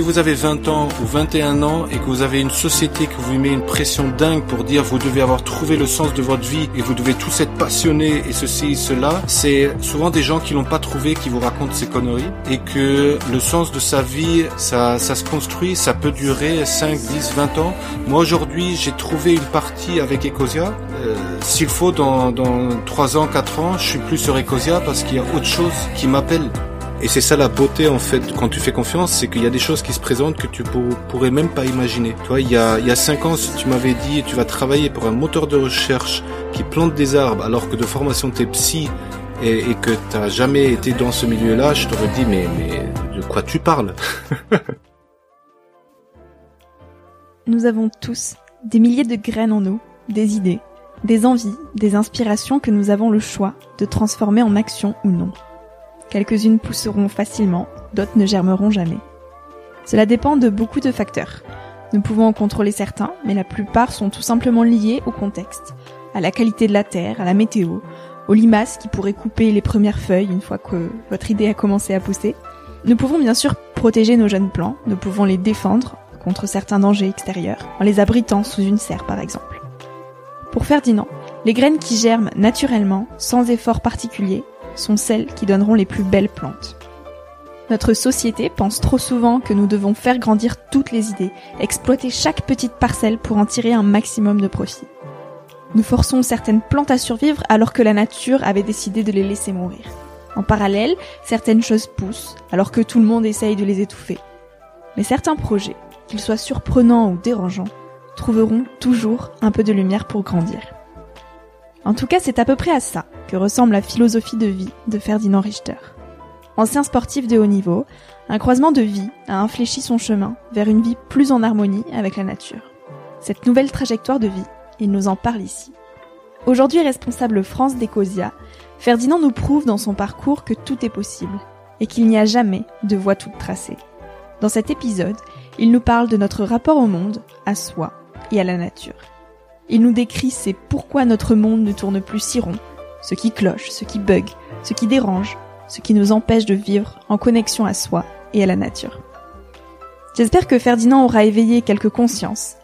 Si vous avez 20 ans ou 21 ans et que vous avez une société qui vous met une pression dingue pour dire vous devez avoir trouvé le sens de votre vie et vous devez tous être passionnés et ceci et cela, c'est souvent des gens qui l'ont pas trouvé qui vous racontent ces conneries et que le sens de sa vie, ça, ça se construit, ça peut durer 5, 10, 20 ans. Moi aujourd'hui, j'ai trouvé une partie avec Ecosia. Euh, S'il faut, dans, dans 3 ans, 4 ans, je suis plus sur Ecosia parce qu'il y a autre chose qui m'appelle. Et c'est ça la beauté en fait quand tu fais confiance, c'est qu'il y a des choses qui se présentent que tu pourrais même pas imaginer. Tu vois, il y a il y a cinq ans, si tu m'avais dit tu vas travailler pour un moteur de recherche qui plante des arbres alors que de formation t'es psy et, et que t'as jamais été dans ce milieu-là, je t'aurais dit mais mais de quoi tu parles? Nous avons tous des milliers de graines en nous, des idées, des envies, des inspirations que nous avons le choix de transformer en action ou non. Quelques-unes pousseront facilement, d'autres ne germeront jamais. Cela dépend de beaucoup de facteurs. Nous pouvons en contrôler certains, mais la plupart sont tout simplement liés au contexte, à la qualité de la terre, à la météo, aux limaces qui pourraient couper les premières feuilles une fois que votre idée a commencé à pousser. Nous pouvons bien sûr protéger nos jeunes plants, nous pouvons les défendre contre certains dangers extérieurs, en les abritant sous une serre par exemple. Pour Ferdinand, les graines qui germent naturellement, sans effort particulier, sont celles qui donneront les plus belles plantes. Notre société pense trop souvent que nous devons faire grandir toutes les idées, exploiter chaque petite parcelle pour en tirer un maximum de profit. Nous forçons certaines plantes à survivre alors que la nature avait décidé de les laisser mourir. En parallèle, certaines choses poussent alors que tout le monde essaye de les étouffer. Mais certains projets, qu'ils soient surprenants ou dérangeants, trouveront toujours un peu de lumière pour grandir. En tout cas, c'est à peu près à ça que ressemble la philosophie de vie de Ferdinand Richter. Ancien sportif de haut niveau, un croisement de vie a infléchi son chemin vers une vie plus en harmonie avec la nature. Cette nouvelle trajectoire de vie, il nous en parle ici. Aujourd'hui responsable France d'Ecosia, Ferdinand nous prouve dans son parcours que tout est possible et qu'il n'y a jamais de voie toute tracée. Dans cet épisode, il nous parle de notre rapport au monde, à soi et à la nature. Il nous décrit c'est pourquoi notre monde ne tourne plus si rond, ce qui cloche, ce qui bug, ce qui dérange, ce qui nous empêche de vivre en connexion à soi et à la nature. J'espère que Ferdinand aura éveillé quelques consciences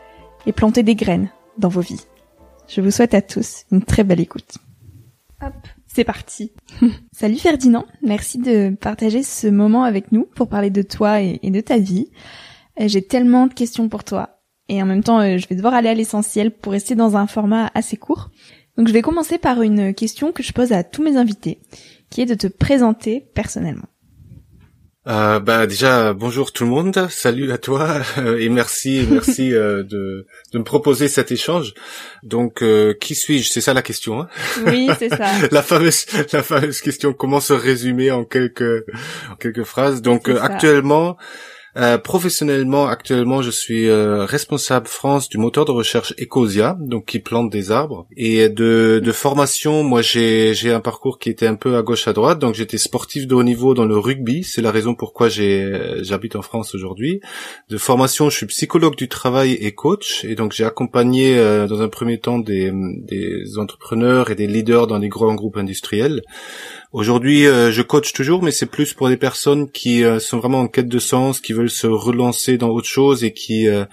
et planter des graines dans vos vies. Je vous souhaite à tous une très belle écoute. Hop, c'est parti. Salut Ferdinand, merci de partager ce moment avec nous pour parler de toi et, de ta vie. Euh, j'ai tellement de questions pour toi et en même temps euh, je vais devoir aller à l'essentiel pour rester dans un format assez court. Donc je vais commencer par une question que je pose à tous mes invités, qui est de te présenter personnellement. Euh, bah déjà bonjour tout le monde, salut à toi et merci merci euh, de, de me proposer cet échange. Donc euh, qui suis-je? C'est ça la question. Hein? Oui, c'est ça. la fameuse la fameuse question. Comment se résumer en quelques en quelques phrases Donc actuellement. Euh, professionnellement, actuellement, je suis euh, responsable France du moteur de recherche Ecosia, donc qui plante des arbres. Et de, de formation, moi, j'ai j'ai un parcours qui était un peu à gauche à droite. Donc, j'étais sportif de haut niveau dans le rugby. C'est la raison pourquoi j'ai j'habite en France aujourd'hui. De formation, je suis psychologue du travail et coach. Et donc, j'ai accompagné euh, dans un premier temps des, des entrepreneurs et des leaders dans les grands groupes industriels. Aujourd'hui, je coach toujours, mais c'est plus pour des personnes qui sont vraiment en quête de sens, qui veulent se relancer dans autre chose et qui euh,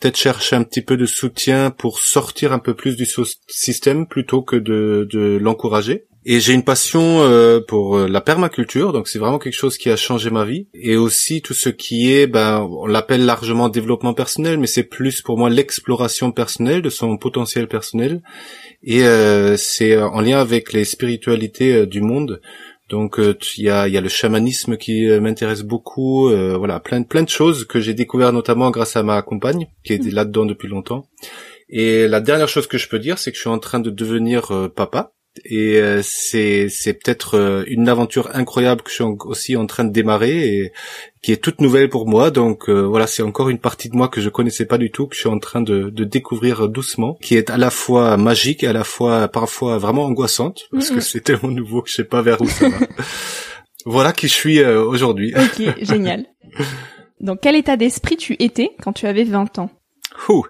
peut-être cherchent un petit peu de soutien pour sortir un peu plus du système plutôt que de l'encourager. Et j'ai une passion euh, pour euh, la permaculture, donc c'est vraiment quelque chose qui a changé ma vie. Et aussi tout ce qui est, ben, on l'appelle largement développement personnel, mais c'est plus pour moi l'exploration personnelle de son potentiel personnel. Et c'est en lien avec les spiritualités du monde. Donc euh, il y a, y a le chamanisme qui euh, m'intéresse beaucoup, euh, voilà, plein, plein de choses que j'ai découvert notamment grâce à ma compagne qui est mm. là-dedans depuis longtemps. Et la dernière chose que je peux dire, c'est que je suis en train de devenir papa et euh, c'est c'est peut-être euh, une aventure incroyable que je suis aussi en train de démarrer et qui est toute nouvelle pour moi. Donc euh, voilà c'est encore une partie de moi que je connaissais pas du tout que je suis en train de, de découvrir doucement qui est à la fois magique et à la fois parfois vraiment angoissante parce que c'est tellement nouveau que je sais pas vers où ça va. Voilà qui je suis aujourd'hui. Ok génial. Dans quel état d'esprit tu étais quand tu avais 20 ans? Euh,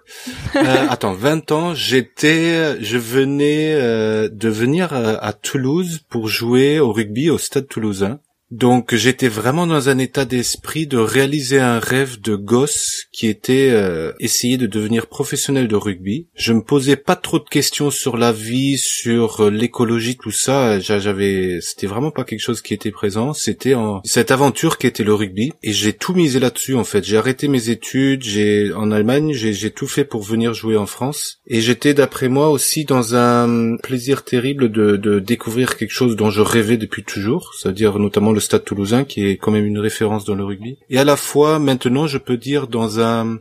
attends, 20 ans, j'étais, je venais euh, de venir euh, à Toulouse pour jouer au rugby au Stade Toulousain. Donc j'étais vraiment dans un état d'esprit de réaliser un rêve de gosse qui était euh, essayer de devenir professionnel de rugby. Je me posais pas trop de questions sur la vie, sur euh, l'écologie, tout ça. J'avais, c'était vraiment pas quelque chose qui était présent. C'était cette aventure qui était le rugby et j'ai tout misé là-dessus en fait. J'ai arrêté mes études, j'ai en Allemagne, j'ai tout fait pour venir jouer en France et j'étais d'après moi aussi dans un plaisir terrible de, de découvrir quelque chose dont je rêvais depuis toujours, c'est-à-dire notamment le Stade Toulousain, qui est quand même une référence dans le rugby. Et à la fois, maintenant, je peux dire dans un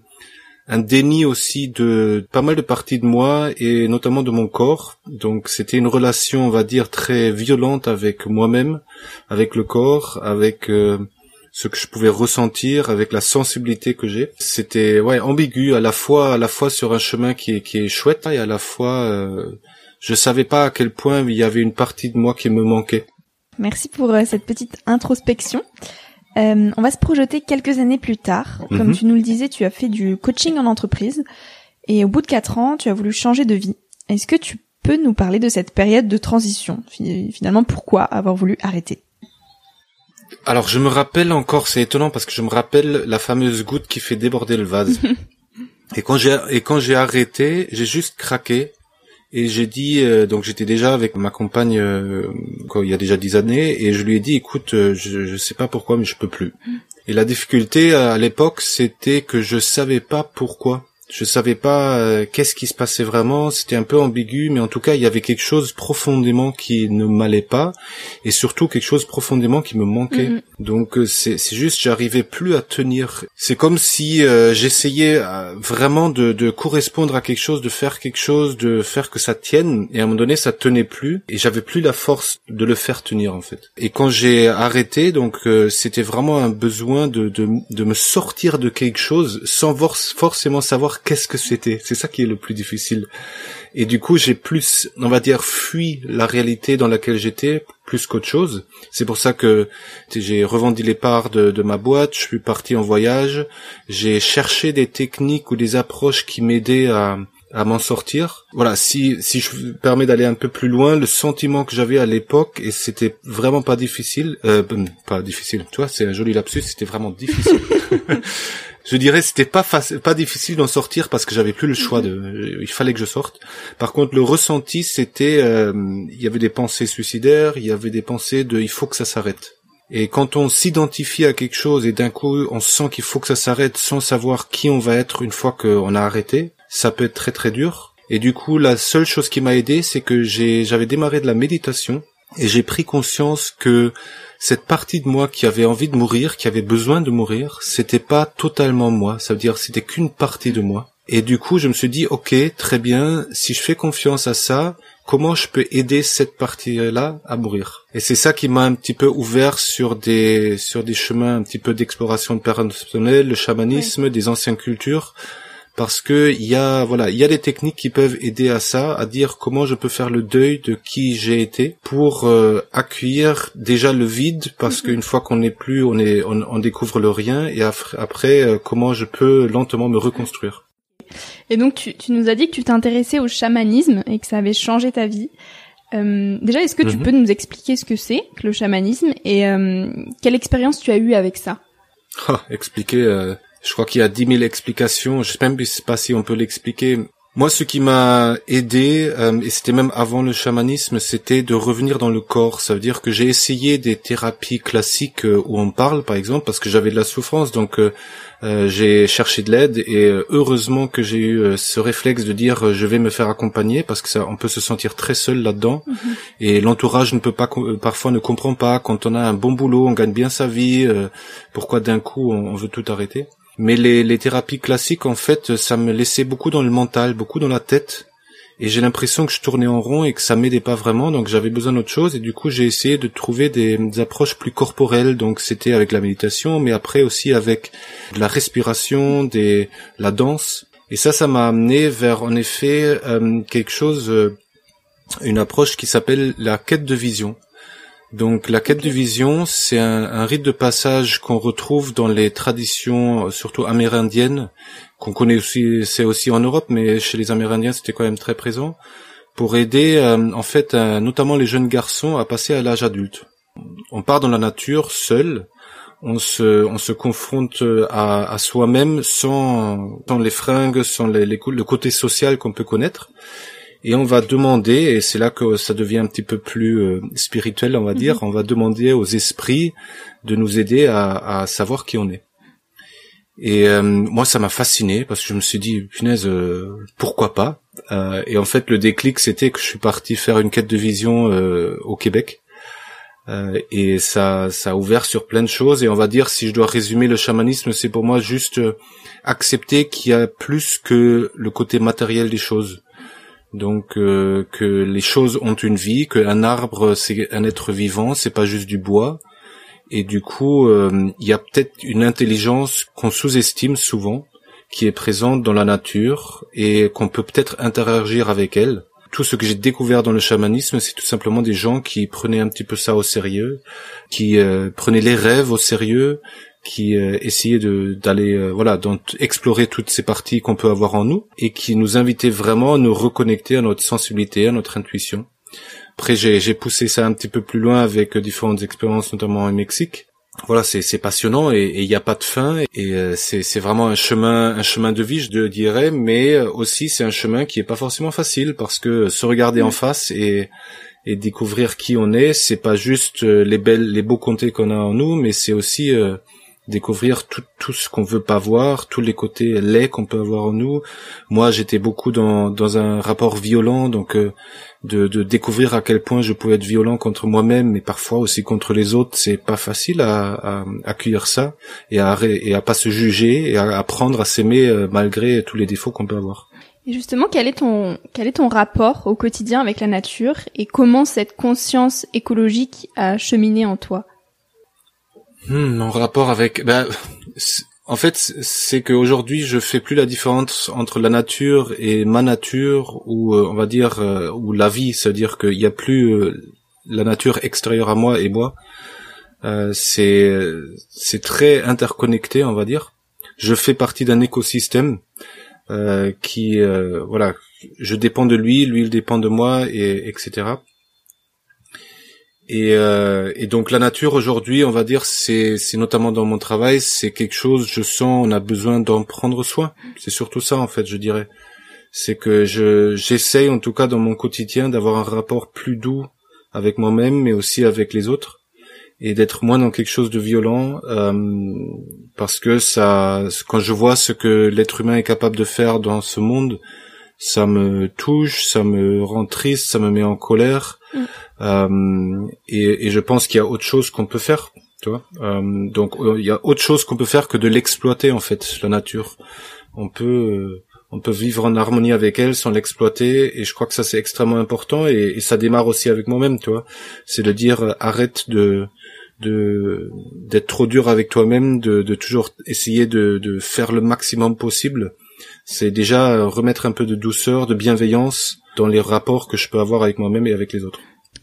un déni aussi de pas mal de parties de moi et notamment de mon corps. Donc c'était une relation, on va dire, très violente avec moi-même, avec le corps, avec euh, ce que je pouvais ressentir, avec la sensibilité que j'ai. C'était ouais ambigu à la fois à la fois sur un chemin qui est qui est chouette et à la fois euh, je savais pas à quel point il y avait une partie de moi qui me manquait. Merci pour euh, cette petite introspection. Euh, on va se projeter quelques années plus tard. Comme mhm. tu nous le disais, tu as fait du coaching en entreprise et au bout de quatre ans, tu as voulu changer de vie. Est-ce que tu peux nous parler de cette période de transition? Finalement, pourquoi avoir voulu arrêter? Alors, je me rappelle encore, c'est étonnant parce que je me rappelle la fameuse goutte qui fait déborder le vase. et quand j'ai et quand j'ai arrêté, j'ai juste craqué et j'ai dit, euh, donc j'étais déjà avec ma compagne euh, quoi, il y a déjà dix années, et je lui ai dit, écoute, euh, je, je sais pas pourquoi, mais je peux plus. Mm. Et la difficulté à l'époque, c'était que je savais pas pourquoi. Je savais pas euh, qu'est-ce qui se passait vraiment, c'était un peu ambigu, mais en tout cas, il y avait quelque chose profondément qui ne m'allait pas, et surtout quelque chose profondément qui me manquait. Mm-hmm. Donc euh, c'est juste, j'arrivais plus à tenir. C'est comme si euh, j'essayais vraiment de, de, correspondre à quelque chose, de faire quelque chose, de faire que ça tienne, et à un moment donné, ça tenait plus, et j'avais plus la force de le faire tenir en fait. Et quand j'ai arrêté, donc c'était vraiment un besoin de, de, de me sortir de quelque chose sans forcément savoir qu'est-ce que c'était? C'est ça qui est le plus difficile. Et du coup, j'ai plus, on va dire, fui la réalité dans laquelle j'étais plus qu'autre chose. C'est pour ça que j'ai revendu les parts de, ma boîte, je suis parti en voyage, j'ai cherché des techniques ou des approches qui m'aidaient à à m'en sortir. Voilà, si si je me permets d'aller un peu plus loin, le sentiment que j'avais à l'époque et c'était vraiment pas difficile, euh, pas difficile. Tu vois, c'est un joli lapsus, c'était vraiment difficile. je dirais c'était pas facile, pas difficile d'en sortir parce que j'avais plus le choix de, il fallait que je sorte. Par contre, le ressenti, c'était, euh, il y avait des pensées suicidaires, il y avait des pensées de, il faut que ça s'arrête. Et quand on s'identifie à quelque chose et d'un coup on sent qu'il faut que ça s'arrête sans savoir qui on va être une fois qu'on a arrêté, ça peut être très très dur. Et du coup, la seule chose qui m'a aidé, c'est que j'avais démarré de la méditation et j'ai pris conscience que cette partie de moi qui avait envie de mourir, qui avait besoin de mourir, c'était pas totalement moi. Ça veut dire c'était qu'une partie de moi. Et du coup, je me suis dit, ok, très bien, si je fais confiance à ça, comment je peux aider cette partie-là à mourir? Et c'est ça qui m'a un petit peu ouvert sur des sur des chemins un petit peu d'exploration de personnel, le chamanisme, des anciennes cultures, parce que il y a voilà il y a des techniques qui peuvent aider à ça à dire comment je peux faire le deuil de qui j'ai été pour euh, accueillir déjà le vide parce mhm. qu'une fois qu'on n'est plus on est on, découvre le rien et après, euh, comment je peux lentement me reconstruire et donc tu, tu nous as dit que tu t'intéressais au chamanisme et que ça avait changé ta vie euh, déjà est-ce que tu mhm. peux nous expliquer ce que c'est que le chamanisme et quelle expérience tu as eue avec ça? Ah, expliquer je crois qu'il y a dix mille explications. Je sais même pas si on peut l'expliquer. Moi, ce qui m'a aidé, euh, et c'était même avant le chamanisme, c'était de revenir dans le corps. Ça veut dire que j'ai essayé des thérapies classiques euh, où on parle, par exemple, parce que j'avais de la souffrance, donc euh, j'ai cherché de l'aide. Et heureusement que j'ai eu ce réflexe de dire je vais me faire accompagner, parce que ça, on peut se sentir très seul là-dedans. Mhm. Et l'entourage ne peut pas, parfois ne comprend pas. Quand on a un bon boulot, on gagne bien sa vie. pourquoi d'un coup on veut tout arrêter? Mais les, les thérapies classiques, en fait, ça me laissait beaucoup dans le mental, beaucoup dans la tête. Et j'ai l'impression que je tournais en rond et que ça m'aidait pas vraiment, donc j'avais besoin d'autre chose. Et du coup, j'ai essayé de trouver des, approches plus corporelles. Donc c'était avec la méditation, mais après aussi avec de la respiration, des, la danse. Et ça, ça m'a amené vers, en effet, euh, quelque chose, euh, une approche qui s'appelle la quête de vision. Donc la quête de vision, c'est un, rite de passage qu'on retrouve dans les traditions, euh, surtout amérindiennes, qu'on connaît aussi, c'est aussi en Europe, mais chez les Amérindiens c'était quand même très présent, pour aider euh, en fait notamment les jeunes garçons à passer à l'âge adulte. On part dans la nature seul, on se, on se confronte à, à soi-même sans, sans les fringues, sans les, le côté social qu'on peut connaître et on va demander, et c'est là que ça devient un petit peu plus euh, spirituel, on va dire, mhm. on va demander aux esprits de nous aider à, à savoir qui on est. Et euh, moi, ça m'a fasciné parce que je me suis dit, punaise, euh, pourquoi pas? Et en fait, le déclic, c'était que je suis parti faire une quête de vision au Québec. et ça, ça a ouvert sur plein de choses. Et on va dire, si je dois résumer le chamanisme, c'est pour moi juste accepter qu'il y a plus que le côté matériel des choses donc euh, que les choses ont une vie, qu'un arbre c'est un être vivant, c'est pas juste du bois. Et du coup, euh, il y a peut-être une intelligence qu'on sous-estime souvent, qui est présente dans la nature et qu'on peut peut-être interagir avec elle. Tout ce que j'ai découvert dans le chamanisme, c'est tout simplement des gens qui prenaient un petit peu ça au sérieux, qui euh, prenaient les rêves au sérieux, qui euh, essayait de d'aller euh, voilà donc explorer toutes ces parties qu'on peut avoir en nous et qui nous invitait vraiment à nous reconnecter à notre sensibilité, à notre intuition. Après j'ai j'ai poussé ça un petit peu plus loin avec euh, différentes expériences notamment au Mexique. Voilà, c'est c'est passionnant et il n'y a pas de fin et c'est c'est vraiment un chemin un chemin de vie je dirais mais aussi c'est un chemin qui est pas forcément facile parce que se regarder en face et et découvrir qui on est, c'est pas juste les belles les beaux côtés qu'on a en nous mais c'est aussi découvrir tout, tout ce qu'on veut pas voir, tous les côtés laids qu'on peut avoir en nous. Moi, j'étais beaucoup dans, dans un rapport violent, donc euh, de, de découvrir à quel point je pouvais être violent contre moi-même, mais parfois aussi contre les autres, c'est pas facile à, à accueillir ça et à, et à pas se juger et à apprendre à s'aimer euh, malgré tous les défauts qu'on peut avoir. Et justement, quel est ton quel est ton rapport au quotidien avec la nature et comment cette conscience écologique a cheminé en toi? Hmm, mon rapport avec, ben, en fait, c'est qu'aujourd'hui, je fais plus la différence entre la nature et ma nature, ou euh, on va dire, euh, ou la vie, c'est-à-dire qu'il n'y a plus euh, la nature extérieure à moi et moi. c'est c'est très interconnecté, on va dire. Je fais partie d'un écosystème. euh, qui euh, voilà, je dépends de lui, lui il dépend de moi et etc. Et, euh, et donc la nature aujourd'hui, on va dire, c'est notamment dans mon travail, c'est quelque chose, je sens, on a besoin d'en prendre soin. C'est surtout ça en fait, je dirais. C'est que je j'essaye en tout cas dans mon quotidien d'avoir un rapport plus doux avec moi-même, mais aussi avec les autres et d'être moins dans quelque chose de violent euh, parce que ça quand je vois ce que l'être humain est capable de faire dans ce monde ça me touche ça me rend triste ça me met en colère mm. Euh, et, et, je pense qu'il y a autre chose qu'on peut faire tu vois euh, donc euh, il y a autre chose qu'on peut faire que de l'exploiter en fait la nature on peut on peut vivre en harmonie avec elle sans l'exploiter et je crois que ça c'est extrêmement important et, et, ça démarre aussi avec moi-même tu vois c'est de dire arrête de de d'être trop dur avec toi-même, de, de toujours essayer de, de faire le maximum possible. C'est déjà remettre un peu de douceur, de bienveillance dans les rapports que je peux avoir avec moi-même et avec les autres.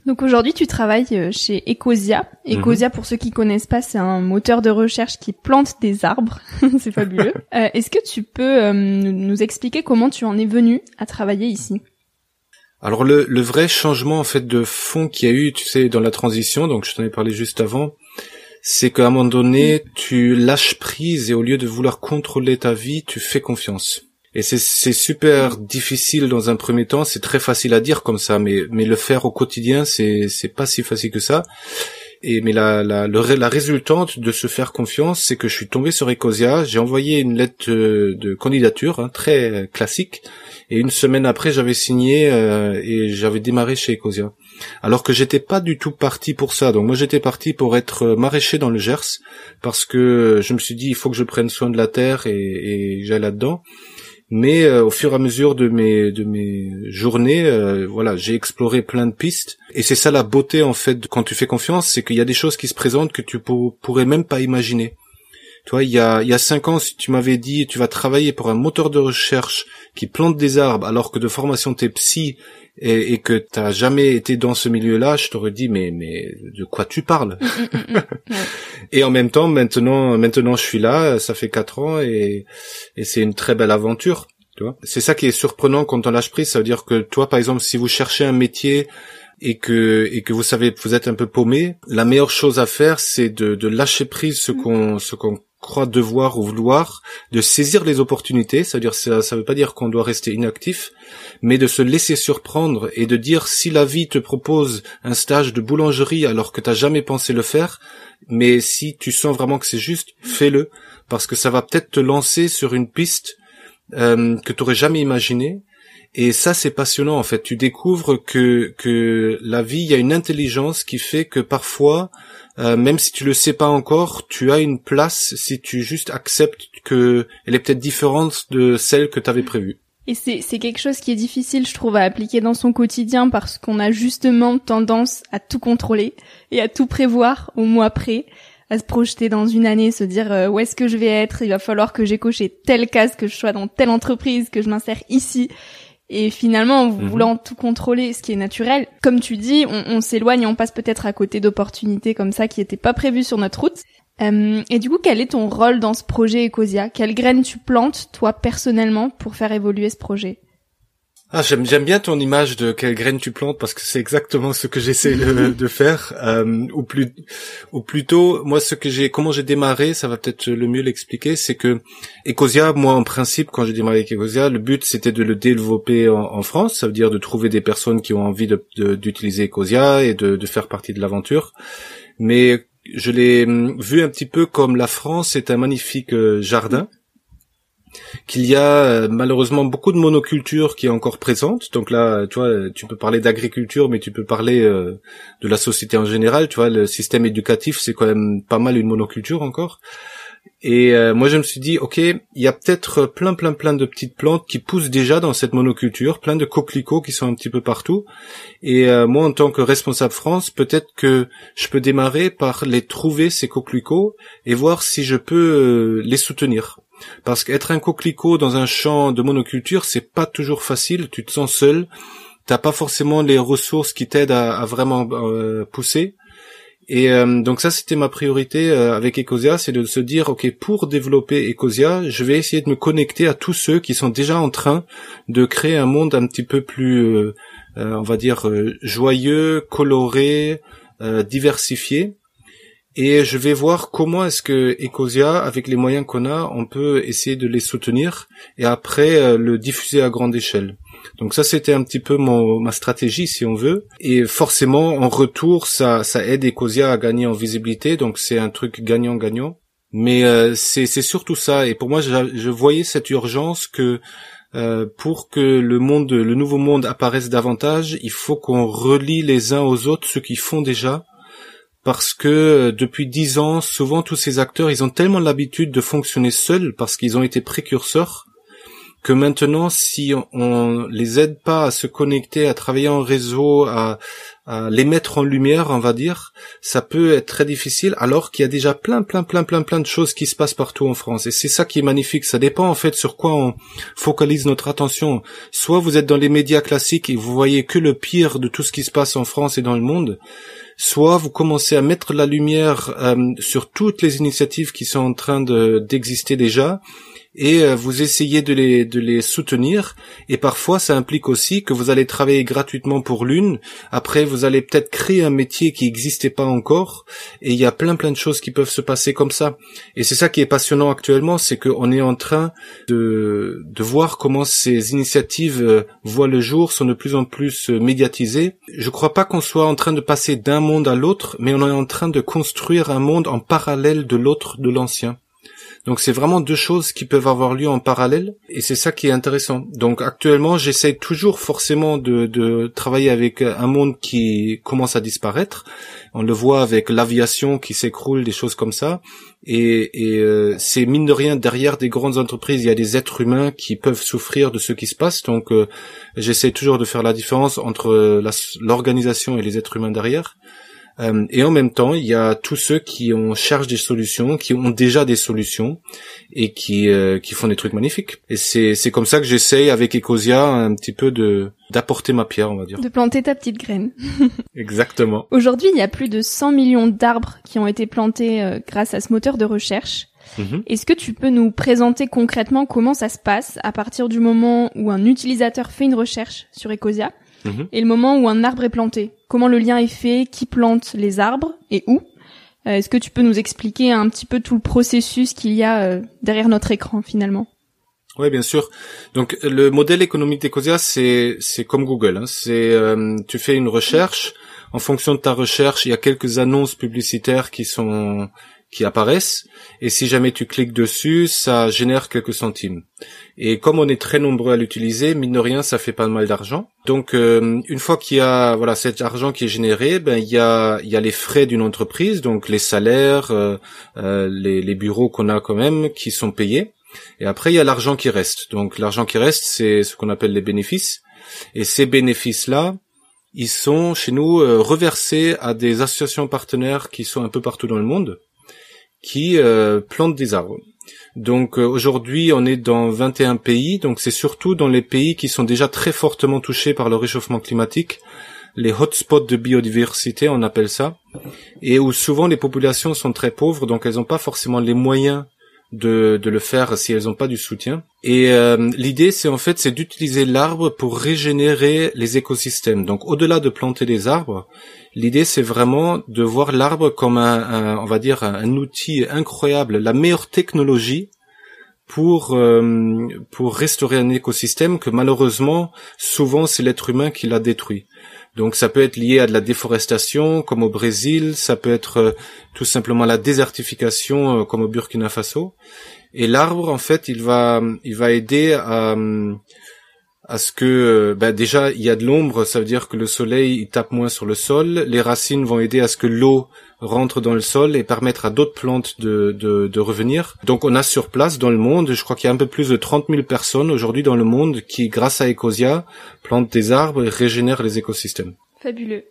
Donc aujourd'hui, tu travailles euh, chez Ecosia. Ecosia, mhm. pour ceux qui connaissent pas, c'est un moteur de recherche qui plante des arbres. c'est fabuleux. euh, Est-ce que tu peux euh, nous expliquer comment tu en es venu à travailler ici? Alors le, le, vrai changement en fait de fond qu'il y a eu, tu sais, dans la transition, donc je t'en ai parlé juste avant, c'est qu'à un moment donné, tu lâches prise et au lieu de vouloir contrôler ta vie, tu fais confiance. Et c'est super difficile dans un premier temps, c'est très facile à dire comme ça, mais, mais le faire au quotidien, c'est pas si facile que ça. Et mais la, la, la résultante de se faire confiance, c'est que je suis tombé sur Ecosia, j'ai envoyé une lettre de candidature hein, très classique, et une semaine après, j'avais signé euh, et j'avais démarré chez Ecosia. Alors que j'étais pas du tout parti pour ça. Donc moi, j'étais parti pour être maraîcher dans le Gers parce que je me suis dit il faut que je prenne soin de la terre et, et j'aille là-dedans. Mais euh, au fur et à mesure de mes de mes journées, voilà, j'ai exploré plein de pistes et c'est ça la beauté en fait quand tu fais confiance, c'est qu'il y a des choses qui se présentent que tu pourrais même pas imaginer. Tu vois, il y a, il y a cinq ans, si tu m'avais dit tu vas travailler pour un moteur de recherche qui plante des arbres alors que de formation t'es psy et, et que t'as jamais été dans ce milieu-là, je t'aurais dit mais mais de quoi tu parles mm, mm, mm, Et en même temps, maintenant maintenant je suis là, ça fait quatre ans et et c'est une très belle aventure. C'est ça qui est surprenant quand on lâche prise, ça veut dire que toi par exemple si vous cherchez un métier et que et que vous savez vous êtes un peu paumé, la meilleure chose à faire c'est de, de lâcher prise ce qu'on ce qu'on croit devoir ou vouloir, de saisir les opportunités, c'est-à-dire ça ça veut pas dire qu'on doit rester inactif, mais de se laisser surprendre et de dire si la vie te propose un stage de boulangerie alors que t'as jamais pensé le faire, mais si tu sens vraiment que c'est juste, fais-le parce que ça va peut-être te lancer sur une piste euh, que t'aurais jamais imaginé. Et ça, c'est passionnant en fait. Tu découvres que que la vie, il y a une intelligence qui fait que parfois euh, même si tu le sais pas encore, tu as une place si tu juste acceptes que elle est peut-être différente de celle que tu avais prévue. Et c'est, c'est quelque chose qui est difficile, je trouve, à appliquer dans son quotidien parce qu'on a justement tendance à tout contrôler et à tout prévoir au mois près, à se projeter dans une année, se dire euh, où est-ce que je vais être, il va falloir que j'ai coché telle case, que je sois dans telle entreprise, que je m'insère ici. Et finalement, en mhm. voulant tout contrôler, ce qui est naturel, comme tu dis, on, on s'éloigne on passe peut-être à côté d'opportunités comme ça qui n'étaient pas prévues sur notre route. Euh, et du coup, quel est ton rôle dans ce projet Ecosia? Quelles graines tu plantes, toi, personnellement, pour faire évoluer ce projet? Ah, j'aime j'aime bien ton image de quelle graine tu plantes parce que c'est exactement ce que j'essaie de, de, faire. Euh, ou plus ou plutôt moi ce que j'ai comment j'ai démarré ça va peut-être le mieux l'expliquer c'est que Ecosia moi en principe quand j'ai démarré avec Ecosia le but c'était de le développer en, France. Ça veut dire de trouver des personnes qui ont envie d'utiliser de, Ecosia et de, de faire partie de l'aventure. Mais je l'ai vu un petit peu comme la France est un magnifique euh, jardin qu'il y a euh, malheureusement beaucoup de monoculture qui est encore présente. Donc là, tu vois, tu peux parler d'agriculture, mais tu peux parler euh, de la société en général. Tu vois, le système éducatif, c'est quand même pas mal une monoculture encore. Et euh, moi, je me suis dit, ok, il y a peut-être plein, plein, plein de petites plantes qui poussent déjà dans cette monoculture, plein de coquelicots qui sont un petit peu partout. Et moi, en tant que responsable France, peut-être que je peux démarrer par les trouver ces coquelicots et voir si je peux les soutenir. Parce qu'être un coquelicot dans un champ de monoculture, c'est pas toujours facile. Tu te sens seul. T'as pas forcément les ressources qui t'aident à, vraiment euh, pousser. Et euh, donc ça, c'était ma priorité euh, avec Ecosia, c'est de se dire, ok, pour développer Ecosia, je vais essayer de me connecter à tous ceux qui sont déjà en train de créer un monde un petit peu plus, on va dire, joyeux, coloré, diversifié. Et je vais voir comment est-ce que Ecosia, avec les moyens qu'on a, on peut essayer de les soutenir et après le diffuser à grande échelle. Donc ça, c'était un petit peu mon, ma stratégie, si on veut. Et forcément, en retour, ça, ça aide Ecosia à gagner en visibilité. Donc c'est un truc gagnant-gagnant. Mais euh, c'est surtout ça. Et pour moi, je, je voyais cette urgence que euh, pour que le monde, le nouveau monde apparaisse davantage, il faut qu'on relie les uns aux autres ce qu'ils font déjà. Parce que euh, depuis dix ans, souvent tous ces acteurs, ils ont tellement l'habitude de fonctionner seuls parce qu'ils ont été précurseurs que maintenant, si on, les aide pas à se connecter, à travailler en réseau, à, les mettre en lumière, on va dire, ça peut être très difficile, alors qu'il y a déjà plein, plein, plein, plein, plein de choses qui se passent partout en France. Et c'est ça qui est magnifique. Ça dépend en fait sur quoi on focalise notre attention. Soit vous êtes dans les médias classiques et vous voyez que le pire de tout ce qui se passe en France et dans le monde, soit vous commencez à mettre la lumière euh, sur toutes les initiatives qui sont en train d'exister déjà et euh, vous essayez de les, soutenir. Et parfois, ça implique aussi que vous allez travailler gratuitement pour l'une. Après, vous allez peut-être créer un métier qui n'existait pas encore. Et il y a plein plein de choses qui peuvent se passer comme ça. Et c'est ça qui est passionnant actuellement, c'est qu'on est en train de, voir comment ces initiatives euh, voient le jour, sont de plus en plus euh, médiatisées. Je crois pas qu'on soit en train de passer d'un monde à l'autre, mais on est en train de construire un monde en parallèle de l'autre, de l'ancien. Donc c'est vraiment deux choses qui peuvent avoir lieu en parallèle et c'est ça qui est intéressant. Donc actuellement j'essaie toujours forcément de, travailler avec un monde qui commence à disparaître. On le voit avec l'aviation qui s'écroule, des choses comme ça. Et, euh, c'est mine de rien derrière des grandes entreprises, il y a des êtres humains qui peuvent souffrir de ce qui se passe. Donc euh, j'essaie toujours de faire la différence entre l'organisation et les êtres humains derrière. Euh, et en même temps, il y a tous ceux qui ont cherchent des solutions, qui ont déjà des solutions et qui euh, qui font des trucs magnifiques. Et c'est c'est comme ça que j'essaye avec Ecosia un petit peu de d'apporter ma pierre, on va dire. De planter ta petite graine. Exactement. Aujourd'hui, il y a plus de 100 millions d'arbres qui ont été plantés euh, grâce à ce moteur de recherche. Mhm. Est-ce que tu peux nous présenter concrètement comment ça se passe à partir du moment où un utilisateur fait une recherche sur Ecosia? Mhm. et le moment où un arbre est planté. Comment le lien est fait, qui plante les arbres et où. Euh, est-ce que tu peux nous expliquer un petit peu tout le processus qu'il y a euh, derrière notre écran finalement? Oui, bien sûr. Donc le modèle économique d'Ecosia, c'est c'est comme Google. Hein. C'est euh, tu fais une recherche. En fonction de ta recherche, il y a quelques annonces publicitaires qui sont qui apparaissent et si jamais tu cliques dessus, ça génère quelques centimes. Et comme on est très nombreux à l'utiliser, mine de rien, ça fait pas mal d'argent. Donc euh, une fois qu'il y a voilà cet argent qui est généré, ben il y a il y a les frais d'une entreprise, donc les salaires, euh, euh, les, les bureaux qu'on a quand même qui sont payés. Et après il y a l'argent qui reste. Donc l'argent qui reste, c'est ce qu'on appelle les bénéfices. Et ces bénéfices là, ils sont chez nous reversés à des associations partenaires qui sont un peu partout dans le monde qui euh, plantent des arbres. Donc euh, aujourd'hui, on est dans 21 pays, donc c'est surtout dans les pays qui sont déjà très fortement touchés par le réchauffement climatique, les hotspots de biodiversité, on appelle ça, et où souvent les populations sont très pauvres, donc elles n'ont pas forcément les moyens de, de le faire si elles n'ont pas du soutien. Et euh, l'idée, c'est en fait, c'est d'utiliser l'arbre pour régénérer les écosystèmes. Donc, au-delà de planter des arbres, l'idée, c'est vraiment de voir l'arbre comme un, on va dire, un, outil incroyable, la meilleure technologie pour euh, pour restaurer un écosystème que malheureusement, souvent, c'est l'être humain qui l'a détruit. Donc ça peut être lié à de la déforestation, comme au Brésil, ça peut être euh, tout simplement la désertification, euh, comme au Burkina Faso. Et l'arbre, en fait, il va, il va aider à, à ce que, euh, bah, déjà, il y a de l'ombre, ça veut dire que le soleil il tape moins sur le sol. Les racines vont aider à ce que l'eau rentre dans le sol et permettre à d'autres plantes de, de, de, revenir. Donc on a sur place dans le monde, je crois qu'il y a un peu plus de 30 000 personnes aujourd'hui dans le monde qui, grâce à Ecosia, plantent des arbres et régénèrent les écosystèmes. Fabuleux.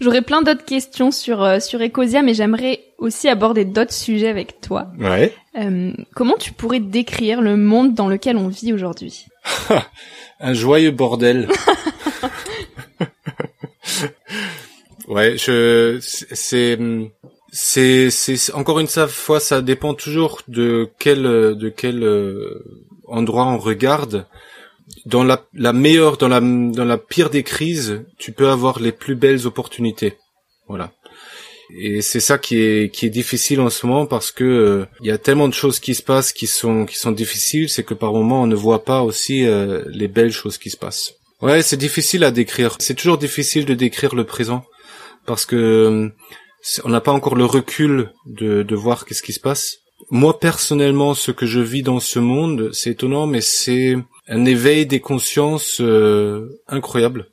J'aurais plein d'autres questions sur euh, sur Ecosia, mais j'aimerais aussi aborder d'autres sujets avec toi. Ouais. Euh, comment tu pourrais décrire le monde dans lequel on vit aujourd'hui? Un joyeux bordel. ouais, je c'est C'est, c'est encore une fois, ça dépend toujours de quel, de quel euh, endroit on regarde. Dans la, la meilleure, dans la, dans la pire des crises, tu peux avoir les plus belles opportunités. Voilà. Et c'est ça qui est qui est difficile en ce moment parce que euh, il y a tellement de choses qui se passent qui sont qui sont difficiles, c'est que par moment on ne voit pas aussi euh, les belles choses qui se passent. Ouais, c'est difficile à décrire. C'est toujours difficile de décrire le présent parce que euh, on n'a pas encore le recul de de voir qu'est-ce qui se passe. Moi personnellement, ce que je vis dans ce monde, c'est étonnant, mais c'est un éveil des consciences incroyable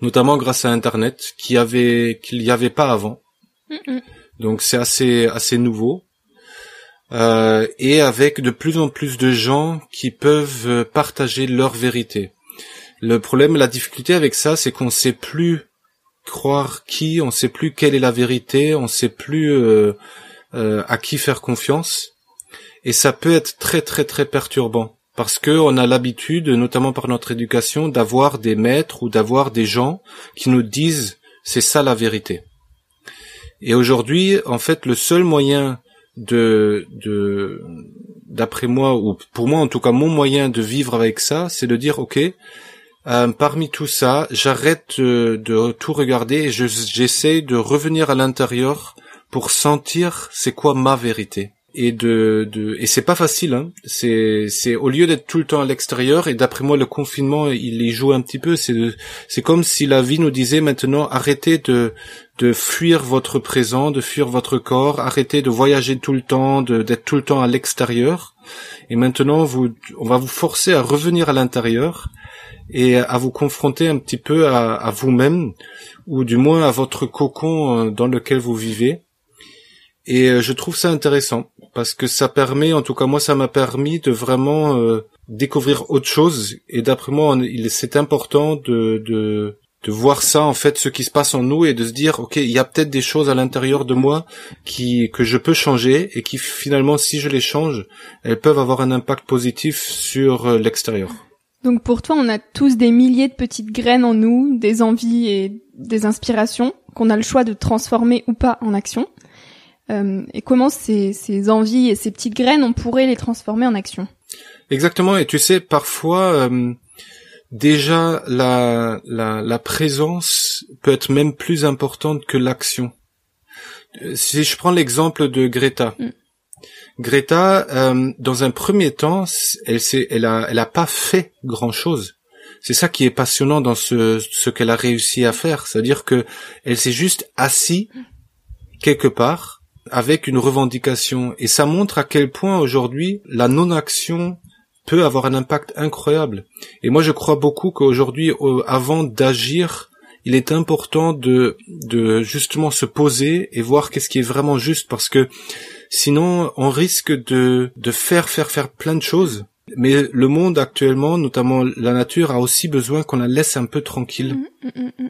notamment grâce à Internet, qui avait qu'il n'y avait pas avant. Donc c'est assez assez nouveau. Euh, et avec de plus en plus de gens qui peuvent partager leur vérité. Le problème, la difficulté avec ça, c'est qu'on sait plus croire qui, on sait plus quelle est la vérité, on sait plus euh, euh, à qui faire confiance, et ça peut être très très très perturbant parce que on a l'habitude, notamment par notre éducation, d'avoir des maîtres ou d'avoir des gens qui nous disent c'est ça la vérité. Et aujourd'hui, en fait, le seul moyen de, de, d'après moi, ou pour moi en tout cas, mon moyen de vivre avec ça, c'est de dire, ok, euh, parmi tout ça, j'arrête de, tout regarder et j'essaie de revenir à l'intérieur pour sentir c'est quoi ma vérité. Et de, de et c'est pas facile hein. c'est c'est au lieu d'être tout le temps à l'extérieur et d'après moi le confinement il y joue un petit peu. C'est c'est comme si la vie nous disait maintenant arrêtez de de fuir votre présent de fuir votre corps arrêtez de voyager tout le temps d'être tout le temps à l'extérieur. Et maintenant vous on va vous forcer à revenir à l'intérieur et à vous confronter un petit peu à, à vous-même ou du moins à votre cocon euh, dans lequel vous vivez et euh, je trouve ça intéressant parce que ça permet, en tout cas moi ça m'a permis de vraiment euh, découvrir autre chose. Et d'après moi, il c'est important de, de de voir ça en fait, ce qui se passe en nous et de se dire ok, il y a peut-être des choses à l'intérieur de moi qui que je peux changer et qui finalement, si je les change, elles peuvent avoir un impact positif sur euh, l'extérieur. Donc pour toi, on a tous des milliers de petites graines en nous, des envies et des inspirations qu'on a le choix de transformer ou pas en action. Euh, et comment ces, ces, envies et ces petites graines, on pourrait les transformer en action? Exactement, et tu sais, parfois, euh, déjà, la, la, la, présence peut être même plus importante que l'action. Euh, si je prends l'exemple de Greta. Mm. Greta, euh, dans un premier temps, elle, elle, a, elle a pas fait grand-chose. C'est ça qui est passionnant dans ce, ce qu'elle a réussi à faire, c'est-à-dire que elle s'est juste assise quelque part avec une revendication. Et ça montre à quel point aujourd'hui la non-action peut avoir un impact incroyable. Et moi je crois beaucoup qu'aujourd'hui, avant d'agir, il est important de, de justement se poser et voir qu'est-ce qui est vraiment juste parce que sinon on risque de, de faire, faire, faire plein de choses. Mais le monde actuellement, notamment la nature, a aussi besoin qu'on la laisse un peu tranquille. Mmh, mmh, mmh,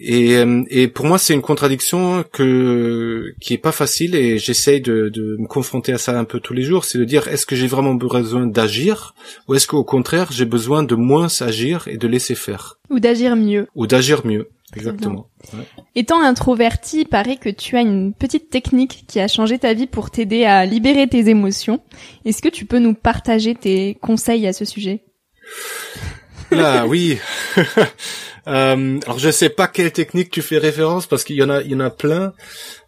et, euh, et pour moi, c'est une contradiction que qui est pas facile et j'essaye de, de me confronter à ça un peu tous les jours. C'est de dire est-ce que j'ai vraiment besoin d'agir ou est-ce qu'au contraire j'ai besoin de moins agir et de laisser faire ou d'agir mieux ou d'agir mieux. Exactement. Étant introverti, il paraît que tu as une petite technique qui a changé ta vie pour t'aider à libérer tes émotions. Est-ce que tu peux nous partager tes conseils à ce sujet? Là, oui. Euh, alors je sais pas quelle technique tu fais référence parce qu'il y en a, il y en a plein.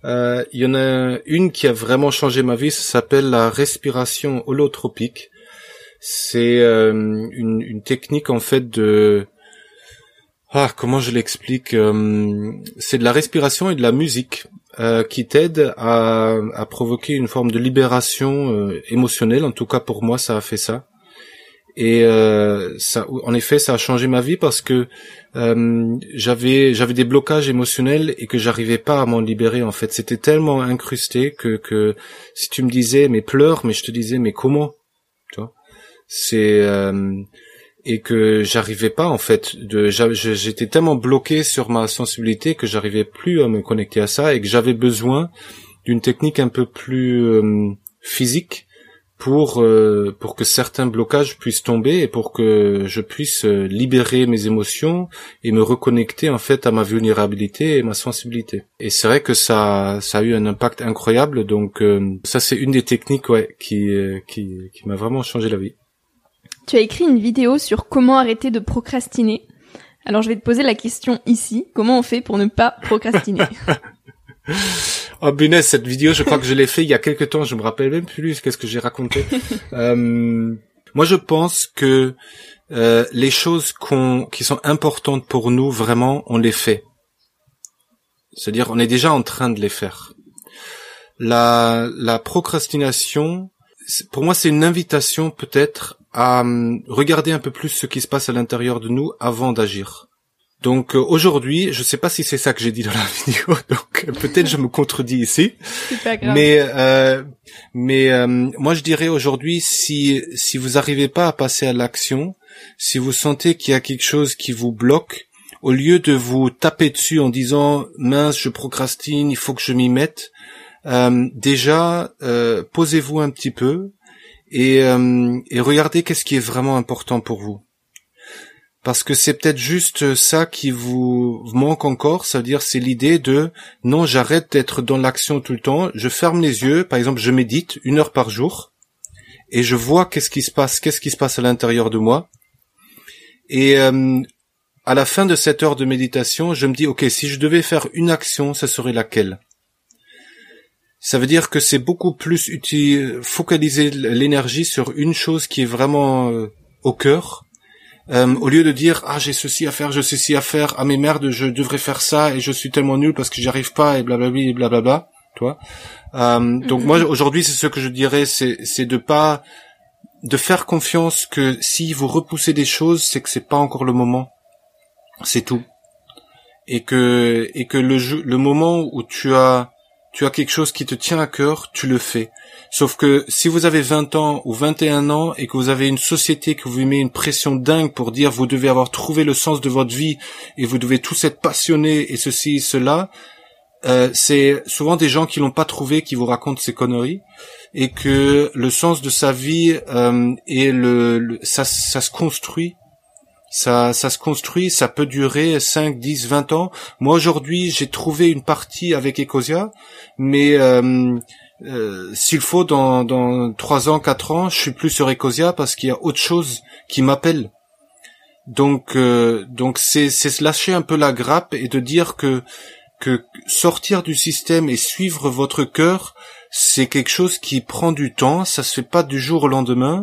Euh, il y en a une qui a vraiment changé ma vie. Ça s'appelle la respiration holotropique. C'est euh, une, technique en fait de ah comment je l'explique. Euh, c'est de la respiration et de la musique. Qui t'aide à, à, provoquer une forme de libération émotionnelle. En tout cas, pour moi, ça a fait ça. Et euh, ça, en effet, ça a changé ma vie parce que euh, j'avais j'avais des blocages émotionnels et que j'arrivais pas à m'en libérer. En fait, c'était tellement incrusté que que si tu me disais mais pleure, mais je te disais mais comment, tu vois, c'est euh, et que j'arrivais pas en fait j'étais tellement bloqué sur ma sensibilité que j'arrivais plus à me connecter à ça et que j'avais besoin d'une technique un peu plus euh, physique pour euh, pour que certains blocages puissent tomber et pour que je puisse euh, libérer mes émotions et me reconnecter en fait à ma vulnérabilité et ma sensibilité. Et c'est vrai que ça ça a eu un impact incroyable donc euh, ça c'est une des techniques ouais qui qui qui m'a vraiment changé la vie. Tu as écrit une vidéo sur comment arrêter de procrastiner. Alors je vais te poser la question ici, comment on fait pour ne pas procrastiner? Oh Bunès, cette vidéo, je crois que je l'ai fait il y a quelques temps, je me rappelle même plus qu'est-ce que j'ai raconté. euh, moi, je pense que euh, les choses qu'on, qui sont importantes pour nous, vraiment, on les fait. C'est-à-dire, on est déjà en train de les faire. La, la procrastination, pour moi, c'est une invitation peut-être à hum, regarder un peu plus ce qui se passe à l'intérieur de nous avant d'agir. Donc euh, aujourd'hui, je sais pas si c'est ça que j'ai dit dans la vidéo, donc euh, peut-être je me contredis ici. Pas grave. Mais euh, mais euh, moi je dirais aujourd'hui si si vous n'arrivez pas à passer à l'action, si vous sentez qu'il y a quelque chose qui vous bloque, au lieu de vous taper dessus en disant mince je procrastine, il faut que je m'y mette, déjà posez-vous un petit peu et et regardez qu'est-ce qui est vraiment important pour vous parce que c'est peut-être juste ça qui vous manque encore, c'est-à-dire c'est l'idée de non, j'arrête d'être dans l'action tout le temps, je ferme les yeux, par exemple, je médite une heure par jour et je vois qu'est-ce qui se passe, qu'est-ce qui se passe à l'intérieur de moi. Et euh, à la fin de cette heure de méditation, je me dis ok, si je devais faire une action, ça serait laquelle? Ça veut dire que c'est beaucoup plus utile focaliser l'énergie sur une chose qui est vraiment euh, au cœur euh, au lieu de dire ah j'ai ceci à faire, j'ai ceci à faire, ah mais merde je devrais faire ça et je suis tellement nul parce que j'y arrive pas et blablabla et blablabla, toi. Euh, donc moi aujourd'hui c'est ce que je dirais c'est c'est de pas de faire confiance que si vous repoussez des choses c'est que c'est pas encore le moment, c'est tout. Et que et que le le moment où tu as tu as quelque chose qui te tient à cœur, tu le fais. Sauf que si vous avez 20 ans ou 21 ans et que vous avez une société qui vous met une pression dingue pour dire vous devez avoir trouvé le sens de votre vie et vous devez tous être passionnés et ceci et cela, euh, c'est souvent des gens qui l'ont pas trouvé qui vous racontent ces conneries et que le sens de sa vie euh, et le, ça, ça se construit ça, ça se construit, ça peut durer 5, 10, 20 ans. Moi aujourd'hui, j'ai trouvé une partie avec Ecosia, mais euh, euh, s'il faut, dans, dans 3 ans, 4 ans, je suis plus sur Ecosia parce qu'il y a autre chose qui m'appelle. Donc, euh, donc c'est, c'est se lâcher un peu la grappe et de dire que que sortir du système et suivre votre cœur, c'est quelque chose qui prend du temps. Ça se fait pas du jour au lendemain.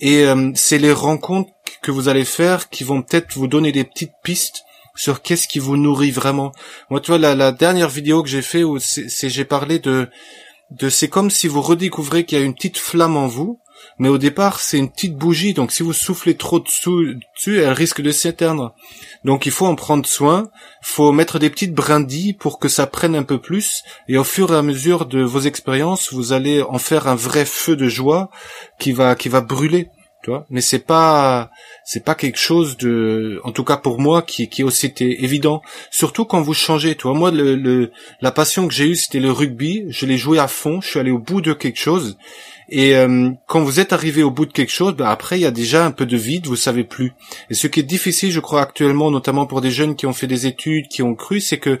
Et euh, c'est les rencontres que vous allez faire qui vont peut-être vous donner des petites pistes sur qu'est-ce qui vous nourrit vraiment. Moi, tu vois, la, la dernière vidéo que j'ai fait où c'est j'ai parlé de de c'est comme si vous redécouvrez qu'il y a une petite flamme en vous, mais au départ c'est une petite bougie, donc si vous soufflez trop dessus, dessus elle risque de s'éteindre. Donc il faut en prendre soin, faut mettre des petites brindilles pour que ça prenne un peu plus, et au fur et à mesure de vos expériences, vous allez en faire un vrai feu de joie qui va qui va brûler tu vois. Mais c'est pas c'est pas quelque chose de en tout cas pour moi qui qui aussi était évident. Surtout quand vous changez tu moi le, le la passion que j'ai eue c'était le rugby. Je l'ai joué à fond. Je suis allé au bout de quelque chose et euh, quand vous êtes arrivé au bout de quelque chose, ben après il y a déjà un peu de vide, vous savez plus. Et ce qui est difficile, je crois actuellement, notamment pour des jeunes qui ont fait des études, qui ont cru, c'est que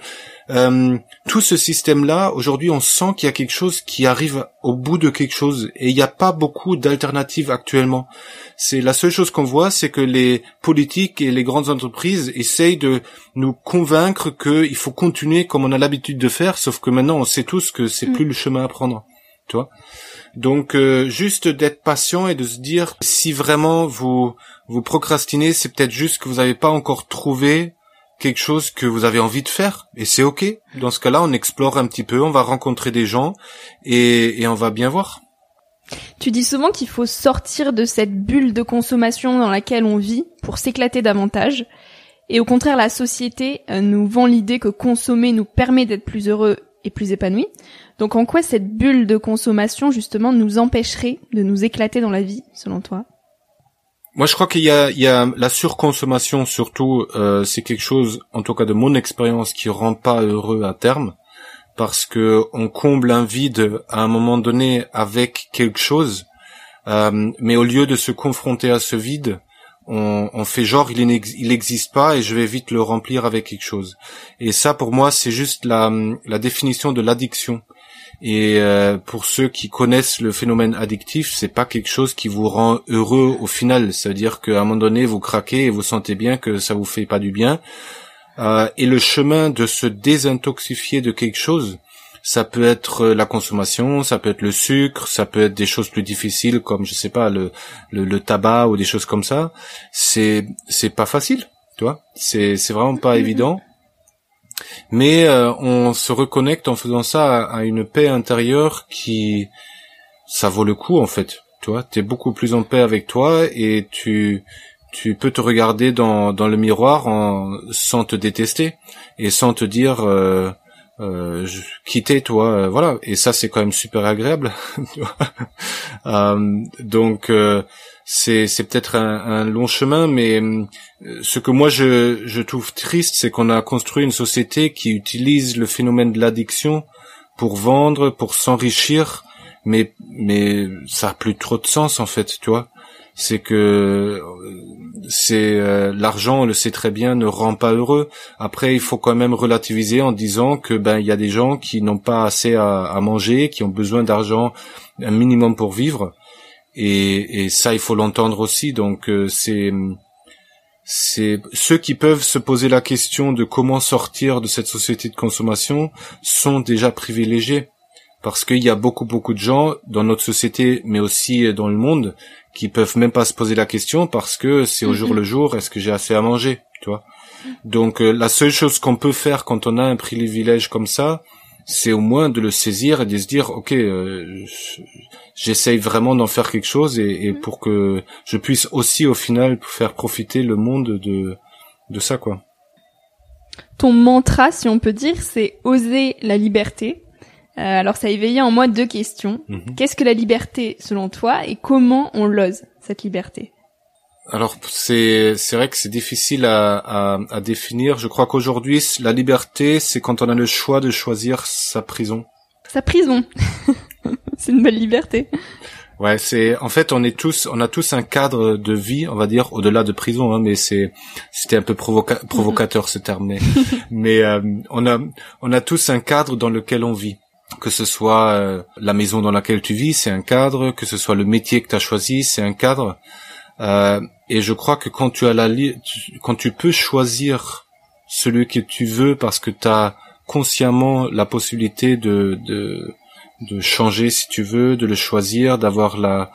euh, tout ce système-là, aujourd'hui, on sent qu'il y a quelque chose qui arrive au bout de quelque chose, et il n'y a pas beaucoup d'alternatives actuellement. C'est la seule chose qu'on voit, c'est que les politiques et les grandes entreprises essayent de nous convaincre qu'il faut continuer comme on a l'habitude de faire, sauf que maintenant on sait tous que c'est mm. plus le chemin à prendre. Tu vois donc euh, juste d'être patient et de se dire si vraiment vous vous procrastinez, c'est peut-être juste que vous n'avez pas encore trouvé quelque chose que vous avez envie de faire et c'est ok. Dans ce cas-là, on explore un petit peu, on va rencontrer des gens et, et on va bien voir. Tu dis souvent qu'il faut sortir de cette bulle de consommation dans laquelle on vit pour s'éclater davantage. Et au contraire, la société euh, nous vend l'idée que consommer nous permet d'être plus heureux plus épanoui. Donc en quoi cette bulle de consommation justement nous empêcherait de nous éclater dans la vie, selon toi? Moi, je crois qu'il y a, il la surconsommation surtout. Euh, c'est quelque chose, en tout cas de mon expérience, qui rend pas heureux à terme, parce que on comble un vide à un moment donné avec quelque chose. Euh, mais au lieu de se confronter à ce vide, on, on fait genre il n'existe pas et je vais vite le remplir avec quelque chose. Et ça, pour moi, c'est juste la, la définition de l'addiction. Et euh, pour ceux qui connaissent le phénomène addictif, c'est pas quelque chose qui vous rend heureux au final. C'est-à-dire qu'à un moment donné, vous craquez et vous sentez bien que ça vous fait pas du bien. Euh, et le chemin de se désintoxifier de quelque chose, ça peut être la consommation, ça peut être le sucre, ça peut être des choses plus difficiles comme je sais pas le le, tabac ou des choses comme ça. C'est c'est pas facile, tu vois. C'est c'est vraiment pas mm-hmm. évident. Mais euh, on se reconnecte en faisant ça à, une paix intérieure qui, ça vaut le coup en fait. Tu vois, t'es beaucoup plus en paix avec toi et tu tu peux te regarder dans dans le miroir en, sans te détester et sans te dire euh, euh, quitter toi euh, voilà et ça c'est quand même super agréable euh, donc euh, c'est c'est peut-être un, un, long chemin, mais euh, ce que moi je je trouve triste, c'est qu'on a construit une société qui utilise le phénomène de l'addiction pour vendre, pour s'enrichir, mais mais ça a plus trop de sens en fait, tu vois. C'est que euh, c'est euh, l'argent, on le sait très bien, ne rend pas heureux. Après, il faut quand même relativiser en disant que ben il y a des gens qui n'ont pas assez à, à manger, qui ont besoin d'argent un minimum pour vivre et, et ça il faut l'entendre aussi. Donc euh, c'est c'est ceux qui peuvent se poser la question de comment sortir de cette société de consommation sont déjà privilégiés parce qu'il y a beaucoup beaucoup de gens dans notre société mais aussi dans le monde qui peuvent même pas se poser la question parce que c'est au jour le jour est-ce que j'ai assez à manger tu vois donc euh, la seule chose qu'on peut faire quand on a un privilège comme ça c'est au moins de le saisir et de se dire ok euh, j'essaye vraiment d'en faire quelque chose et, et, pour que je puisse aussi au final faire profiter le monde de de ça quoi. Ton mantra, si on peut dire, c'est oser la liberté. Euh, alors ça a éveillé en moi deux questions. Mhm. Qu'est-ce que la liberté selon toi et comment on l'ose cette liberté? Alors c'est c'est vrai que c'est difficile à, à, à, définir. Je crois qu'aujourd'hui la liberté c'est quand on a le choix de choisir sa prison. Sa prison, c'est une belle liberté. Ouais, c'est en fait on est tous on a tous un cadre de vie, on va dire au-delà de prison, hein, mais c'est c'était un peu provocateur ce terme, mais, mais euh, on a on a tous un cadre dans lequel on vit que ce soit euh, la maison dans laquelle tu vis, c'est un cadre, que ce soit le métier que tu as choisi, c'est un cadre. Euh, et je crois que quand tu as la quand tu peux choisir celui que tu veux parce que tu as consciemment la possibilité de, de de changer si tu veux, de le choisir, d'avoir la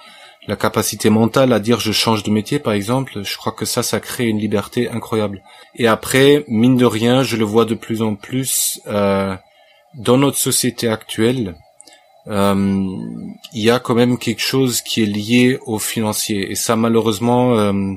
la capacité mentale à dire je change de métier par exemple, je crois que ça ça crée une liberté incroyable. Et après mine de rien, je le vois de plus en plus euh, dans notre société actuelle, euh, il y a quand même quelque chose qui est lié au financier. Et ça malheureusement euh,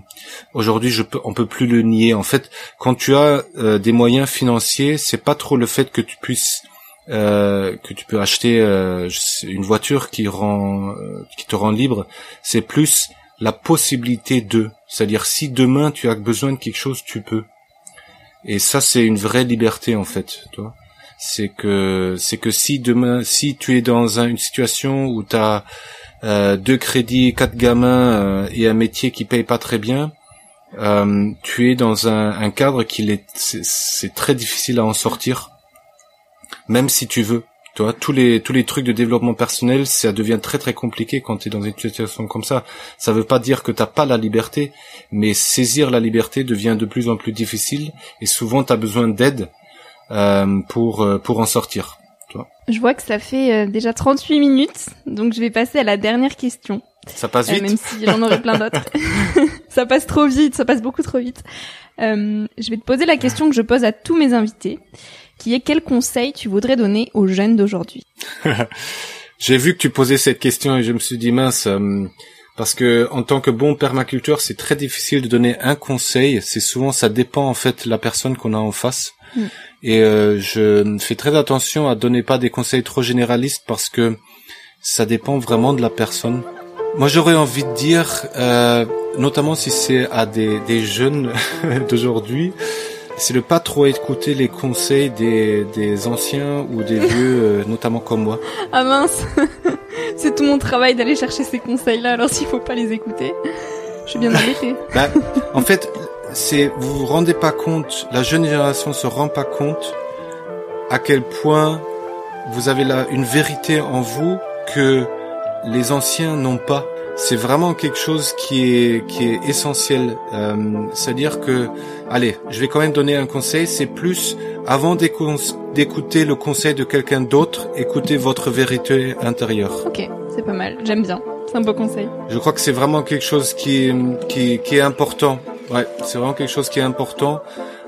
aujourd'hui je peux on peut plus le nier. En fait quand tu as euh, des moyens financiers c'est pas trop le fait que tu puisses euh, que tu peux acheter euh, une voiture qui rend qui te rend libre. C'est plus la possibilité de. C'est-à-dire si demain tu as besoin de quelque chose tu peux. Et ça c'est une vraie liberté en fait toi c'est que c'est que si demain si tu es dans une situation où tu as euh, deux crédits, quatre gamins euh, et un métier qui paye pas très bien, euh, tu es dans un, cadre qui est c'est très difficile à en sortir, même si tu veux. Tu vois, tous les tous les trucs de développement personnel, ça devient très très compliqué quand tu es dans une situation comme ça. Ça veut pas dire que t'as pas la liberté, mais saisir la liberté devient de plus en plus difficile et souvent tu as besoin d'aide pour euh, pour en sortir. Je vois que ça fait euh, déjà 38 minutes, donc je vais passer à la dernière question. Ça passe vite. même si j'en aurais plein d'autres. ça passe trop vite, ça passe beaucoup trop vite. Euh, je vais te poser la question que je pose à tous mes invités, qui est quel conseil tu voudrais donner aux jeunes d'aujourd'hui? J'ai vu que tu posais cette question et je me suis dit mince, parce que en tant que bon permaculteur, c'est très difficile de donner un conseil. C'est souvent ça dépend en fait de la personne qu'on a en face. Mm. Et euh, je fais très attention à donner pas des conseils trop généralistes parce que ça dépend vraiment de la personne. Moi, j'aurais envie de dire, euh, notamment si c'est à des, des jeunes d'aujourd'hui, c'est de pas trop écouter les conseils des, des anciens ou des vieux, euh, notamment comme moi. Ah mince, c'est tout mon travail d'aller chercher ces conseils-là, alors s'il faut pas les écouter, je suis bien embêtée. Bah, en fait, c'est vous vous rendez pas compte, la jeune génération se rend pas compte à quel point vous avez là une vérité en vous que les anciens n'ont pas. C'est vraiment quelque chose qui est qui est essentiel. Euh, C'est-à-dire que, allez, je vais quand même donner un conseil. C'est plus avant d'écouter le conseil de quelqu'un d'autre, écoutez votre vérité intérieure. Ok, c'est pas mal. J'aime bien. C'est un beau conseil. Je crois que c'est vraiment quelque chose qui qui, qui est important. Ouais, c'est vraiment quelque chose qui est important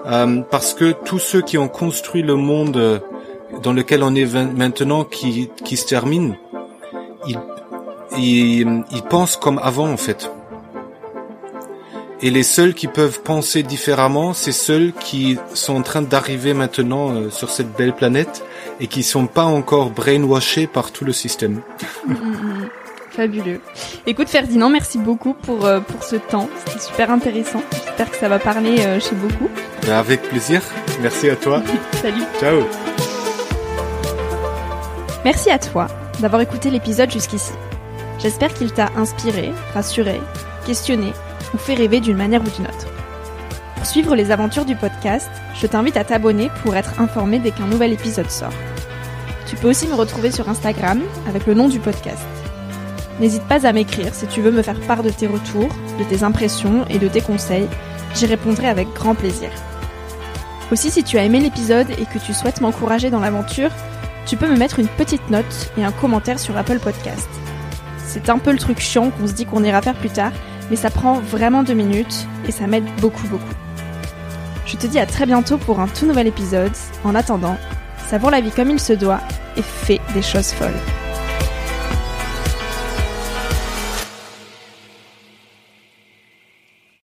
euh, parce que tous ceux qui ont construit le monde dans lequel on est maintenant, qui qui se termine, ils ils, ils pensent comme avant en fait. Et les seuls qui peuvent penser différemment, c'est ceux qui sont en train d'arriver maintenant euh, sur cette belle planète et qui sont pas encore brainwashés par tout le système. Fabuleux. Écoute Ferdinand, merci beaucoup pour euh, pour ce temps. C'était super intéressant. J'espère que ça va parler euh, chez beaucoup. Avec plaisir. Merci à toi. Salut. Ciao. Merci à toi d'avoir écouté l'épisode jusqu'ici. J'espère qu'il t'a inspiré, rassuré, questionné ou fait rêver d'une manière ou d'une autre. Pour suivre les aventures du podcast, je t'invite à t'abonner pour être informé dès qu'un nouvel épisode sort. Tu peux aussi me retrouver sur Instagram avec le nom du podcast. N'hésite pas à m'écrire si tu veux me faire part de tes retours, de tes impressions et de tes conseils. J'y répondrai avec grand plaisir. Aussi, si tu as aimé l'épisode et que tu souhaites m'encourager dans l'aventure, tu peux me mettre une petite note et un commentaire sur Apple Podcast. C'est un peu le truc chiant qu'on se dit qu'on ira faire plus tard, mais ça prend vraiment deux minutes et ça m'aide beaucoup beaucoup. Je te dis à très bientôt pour un tout nouvel épisode. En attendant, savoure la vie comme il se doit et fais des choses folles.